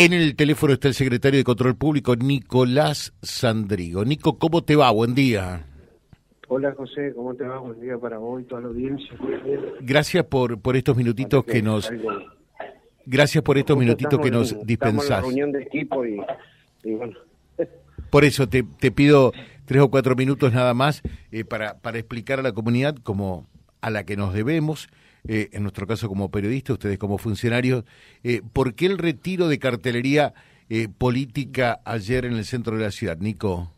En el teléfono está el secretario de Control Público, Nicolás Sandrigo. Nico, ¿cómo te va? Buen día. Hola José, ¿cómo te va? Buen día para vos y toda la audiencia. Gracias por, por estos minutitos que, nos... Gracias por estos minutitos que nos dispensás. reunión de equipo y, bueno. Por eso te, te, pido tres o cuatro minutos nada más eh, para, para explicar a la comunidad como a la que nos debemos eh, en nuestro caso como periodistas, ustedes como funcionarios, eh, ¿por qué el retiro de cartelería eh, política ayer en el centro de la ciudad, Nico?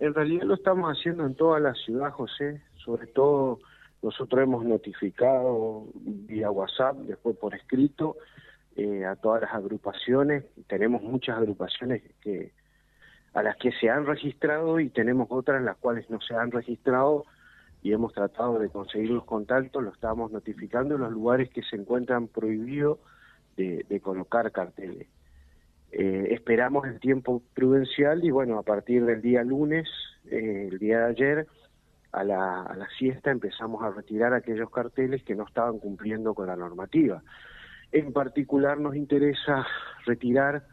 En realidad lo estamos haciendo en toda la ciudad, José, sobre todo nosotros hemos notificado vía WhatsApp, después por escrito, a todas las agrupaciones, tenemos muchas agrupaciones que a las que se han registrado y tenemos otras las cuales no se han registrado y hemos tratado de conseguir los contactos, lo estamos notificando en los lugares que se encuentran prohibidos de, colocar carteles. Eh, esperamos el tiempo prudencial y bueno, a partir del día lunes, eh, el día de ayer, a la siesta empezamos a retirar aquellos carteles que no estaban cumpliendo con la normativa. En particular nos interesa retirar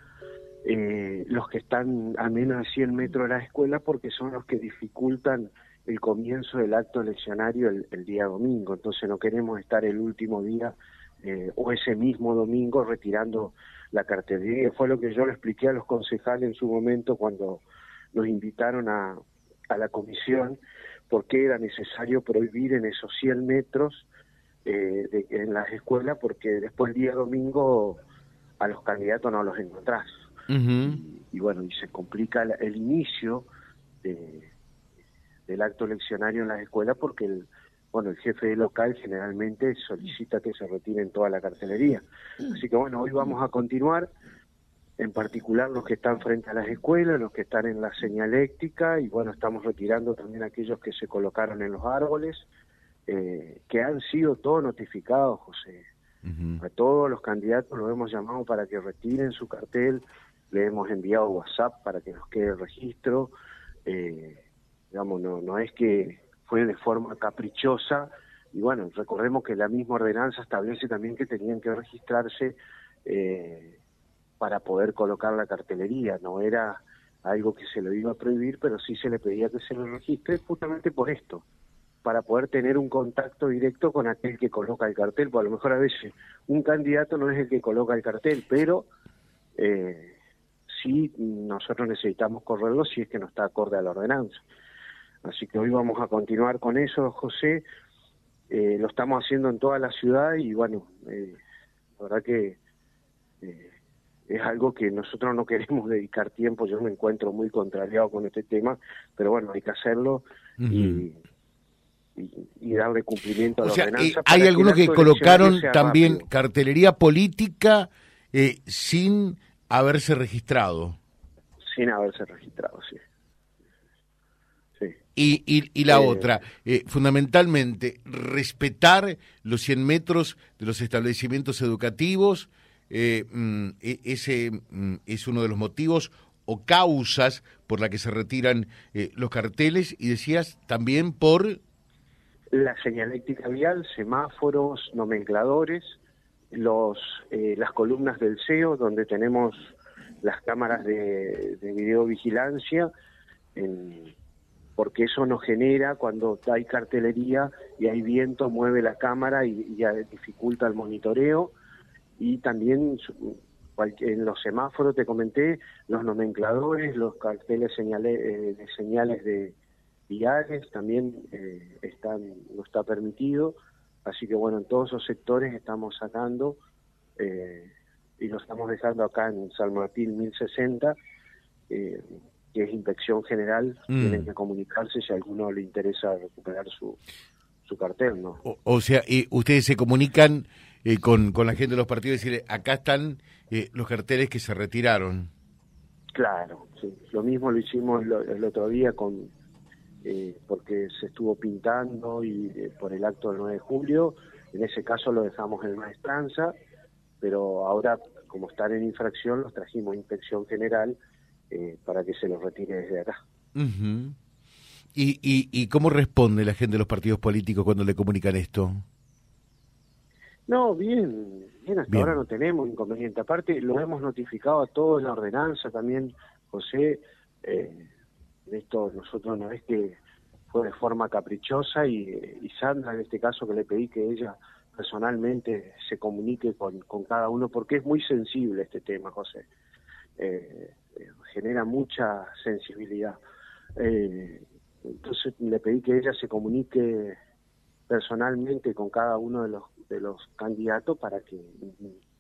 eh, los que están a menos de 100 metros de la escuela porque son los que dificultan el comienzo del acto eleccionario el, día domingo, entonces no queremos estar el último día eh, o ese mismo domingo retirando la cartelería. Fue lo que yo le expliqué a los concejales en su momento cuando nos invitaron a, a la comisión, porque era necesario prohibir en esos 100 metros eh, de, en las escuelas, porque después el día domingo a los candidatos no los encontrás. Y, bueno, y se complica el inicio de, del acto eleccionario en las escuelas porque el bueno el jefe local generalmente solicita que se retiren toda la carcelería. Así que bueno, hoy vamos a continuar, en particular los que están frente a las escuelas, los que están en la señaléctica y bueno, estamos retirando también aquellos que se colocaron en los árboles, eh, que han sido todos notificados, José. A todos los candidatos los hemos llamado para que retiren su cartel, le hemos enviado WhatsApp para que nos quede el registro. Eh, digamos, no, no es que fue de forma caprichosa, y bueno, recordemos que la misma ordenanza establece también que tenían que registrarse eh, para poder colocar la cartelería, no era algo que se le iba a prohibir, pero sí se le pedía que se lo registre justamente por esto, para poder tener un contacto directo con aquel que coloca el cartel, porque a lo mejor a veces un candidato no es el que coloca el cartel, pero eh, sí nosotros necesitamos correrlo si es que no está acorde a la ordenanza. Así que hoy vamos a continuar con eso, José. Eh, lo estamos haciendo en toda la ciudad y bueno, eh, la verdad que eh, es algo que nosotros no queremos dedicar tiempo. Yo me encuentro muy contrariado con este tema, pero bueno, hay que hacerlo y, darle cumplimiento a la ordenanza. hay algunos que, colocaron también cartelería política sin haberse registrado. Sin haberse registrado, sí. Y, y, la otra, eh, fundamentalmente, respetar los 100 metros de los establecimientos educativos, eh, mm, e, ese mm, es uno de los motivos o causas por la que se retiran eh, los carteles y decías también por... La señaléctica vial, semáforos, nomencladores, los, las columnas del CEO, donde tenemos las cámaras de, de videovigilancia, porque eso nos genera cuando hay cartelería y hay viento, mueve la cámara y, ya dificulta el monitoreo. Y también en los semáforos, te comenté, los nomencladores, los carteles señales, eh, de señales de viales también eh, están, no está permitido. Así que bueno, en todos esos sectores estamos sacando eh, y lo estamos dejando acá en San Martín 1060. Eh, que es inspección general, mm. tienen que comunicarse si a alguno le interesa recuperar su, su cartel, ¿no? O, sea, y ustedes se comunican eh, con, con la gente de los partidos y decirle, acá están eh, los carteles que se retiraron. Claro, sí. Lo mismo lo hicimos el, otro día con eh, porque se estuvo pintando y por el acto del 9 de julio. En ese caso lo dejamos en maestranza, pero ahora, como están en infracción, los trajimos a inspección general eh, para que se los retire desde acá. ¿Y, y, y cómo responde la gente de los partidos políticos cuando le comunican esto? No, bien, bien, hasta ahora no tenemos inconveniente. Aparte, lo hemos notificado a todos en la ordenanza también, José. Eh, esto nosotros una vez que fue de forma caprichosa y, Sandra, en este caso, que le pedí que ella personalmente se comunique con, con cada uno, porque es muy sensible este tema, José. Eh, eh, genera mucha sensibilidad. Eh, entonces le pedí que ella se comunique personalmente con cada uno de los, de los candidatos para que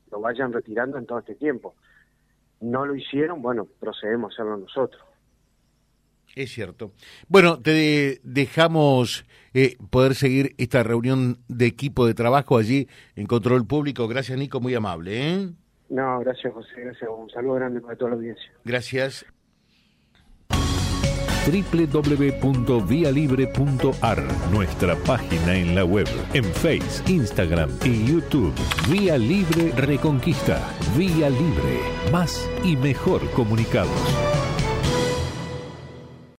lo vayan retirando en todo este tiempo. No lo hicieron, bueno, procedemos a hacerlo nosotros. Es cierto. Bueno, te dejamos eh, poder seguir esta reunión de equipo de trabajo allí en Control Público. Gracias, Nico, muy amable. ¿eh? No, gracias, José. Gracias. Un saludo grande para toda la audiencia. Gracias www.vialibre.ar, nuestra página en la web, en Face, Instagram y YouTube. Vía Libre Reconquista. Vía Libre. Más y mejor comunicados.